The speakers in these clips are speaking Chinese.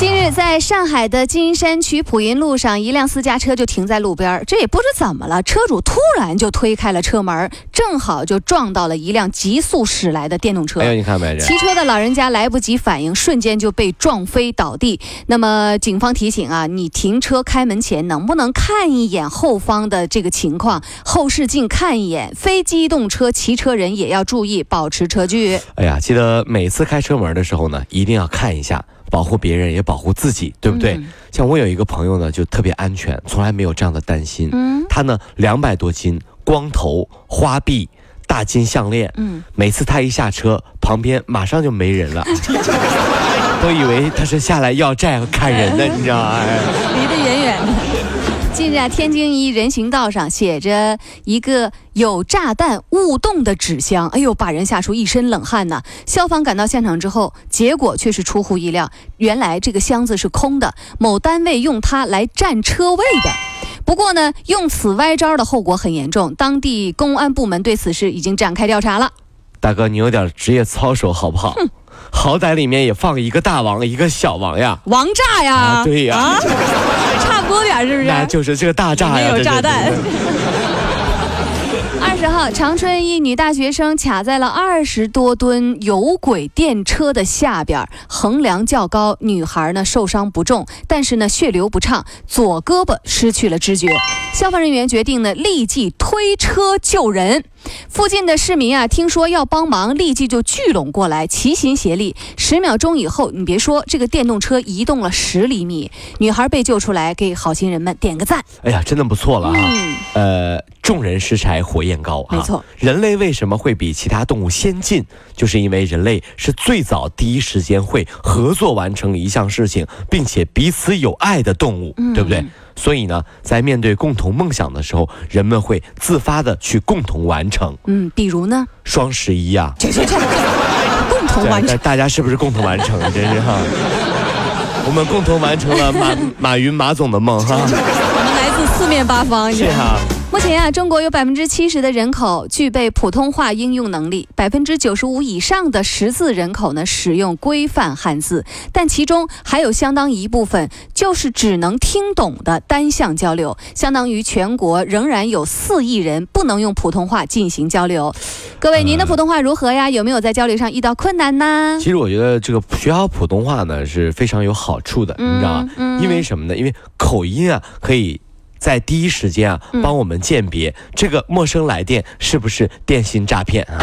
近日，在上海的金山区普云路上，一辆私家车就停在路边这也不知怎么了，车主突然就推开了车门，正好就撞到了一辆急速驶来的电动车。哎呦，你看没？骑车的老人家来不及反应，瞬间就被撞飞倒地。那么，警方提醒啊，你停车开门前能不能看一眼后方的这个情况，后视镜看一眼。非机动车骑车人也要注意保持车距。哎呀，记得每次开车门的时候呢，一定要看一下。保护别人也保护自己，对不对？像我有一个朋友呢，就特别安全，从来没有这样的担心。嗯，他呢两百多斤，光头，花臂，大金项链。嗯，每次他一下车，旁边马上就没人了，都以为他是下来要债砍人的，你知道吗？近日啊，天津一人行道上写着一个有炸弹误动的纸箱，哎呦，把人吓出一身冷汗呐！消防赶到现场之后，结果却是出乎意料，原来这个箱子是空的，某单位用它来占车位的。不过呢，用此歪招的后果很严重，当地公安部门对此事已经展开调查了。大哥，你有点职业操守好不好？好歹里面也放一个大王，一个小王呀，王炸呀，对呀。差不多点是不是？那就是这个大炸呀！有炸弹。二十号，长春一女大学生卡在了二十多吨有轨电车的下边，横梁较高。女孩呢受伤不重，但是呢血流不畅，左胳膊失去了知觉。消防人员决定呢立即推车救人。附近的市民啊，听说要帮忙，立即就聚拢过来，齐心协力。十秒钟以后，你别说，这个电动车移动了十厘米，女孩被救出来，给好心人们点个赞。哎呀，真的不错了啊！呃，众人拾柴火焰高啊！没错，人类为什么会比其他动物先进？就是因为人类是最早第一时间会合作完成一项事情，并且彼此有爱的动物，对不对？所以呢，在面对共同梦想的时候，人们会自发的去共同完成。嗯，比如呢？双十一呀，共同完成。大家是不是共同完成？真是哈，我们共同完成了马马云马总的梦哈。我们来自四面八方，是哈。目前啊，中国有百分之七十的人口具备普通话应用能力，百分之九十五以上的识字人口呢使用规范汉字，但其中还有相当一部分就是只能听懂的单向交流，相当于全国仍然有四亿人不能用普通话进行交流。各位，您的普通话如何呀？有没有在交流上遇到困难呢？其实我觉得这个学好普通话呢是非常有好处的，你知道吗？因为什么呢？因为口音啊可以。在第一时间啊，帮我们鉴别这个陌生来电是不是电信诈骗啊？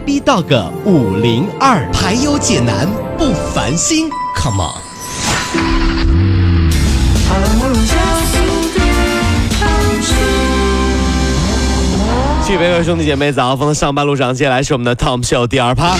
B B Dog 五零二排忧解难不烦心，Come on！各位兄弟姐妹，早上上班路上，接下来是我们的 Tom Show 第二趴。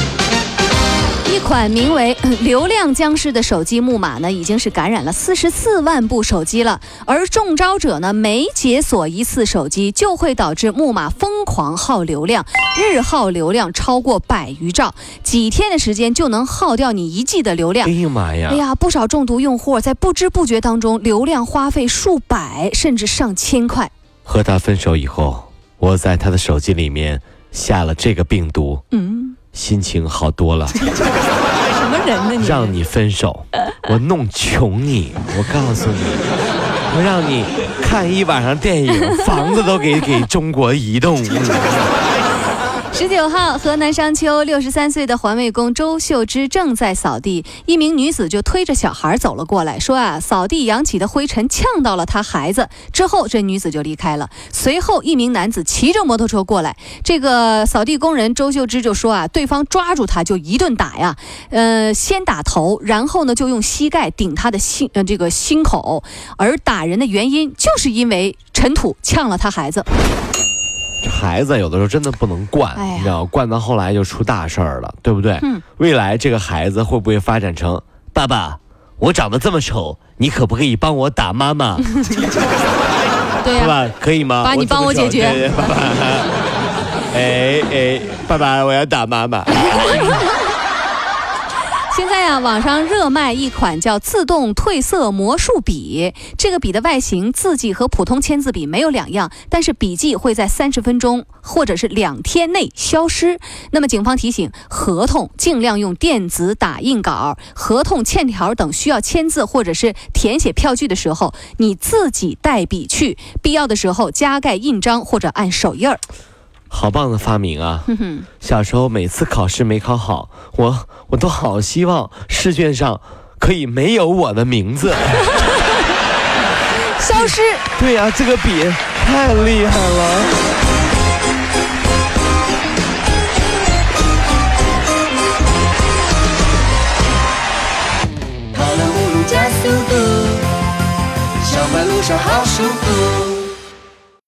款名为“ 流量僵尸”的手机木马呢，已经是感染了四十四万部手机了。而中招者呢，每解锁一次手机，就会导致木马疯狂耗流量，日耗流量超过百余兆，几天的时间就能耗掉你一 G 的流量。哎呀妈呀！哎呀，不少中毒用户在不知不觉当中，流量花费数百甚至上千块。和他分手以后，我在他的手机里面下了这个病毒。嗯。心情好多了。什么人呢？你让你分手，我弄穷你。我告诉你，我让你看一晚上电影，房子都给给中国移动。十九号，河南商丘六十三岁的环卫工周秀芝正在扫地，一名女子就推着小孩走了过来，说啊，扫地扬起的灰尘呛到了她孩子。之后，这女子就离开了。随后，一名男子骑着摩托车过来，这个扫地工人周秀芝就说啊，对方抓住他就一顿打呀，呃，先打头，然后呢就用膝盖顶他的心，呃，这个心口，而打人的原因就是因为尘土呛了他孩子。这孩子有的时候真的不能惯，哎你知道，惯到后来就出大事儿了，对不对？嗯未来这个孩子会不会发展成爸爸？我长得这么丑，你可不可以帮我打妈妈？对呀、爸爸可以吗？爸你帮我解决爸爸。哎哎，爸爸，我要打妈妈。在，网上热卖一款叫自动褪色魔术笔。这个笔的外形、字迹和普通签字笔没有两样，但是笔迹会在三十分钟或者是两天内消失。那么警方提醒，合同尽量用电子打印稿，合同欠条等需要签字或者是填写票据的时候，你自己带笔去，必要的时候加盖印章或者按手印儿。好棒的发明啊！小时候每次考试没考好，我我都好希望试卷上可以没有我的名字。消失。对呀、这个笔太厉害了。跑了五路加速度，上班路上好舒服。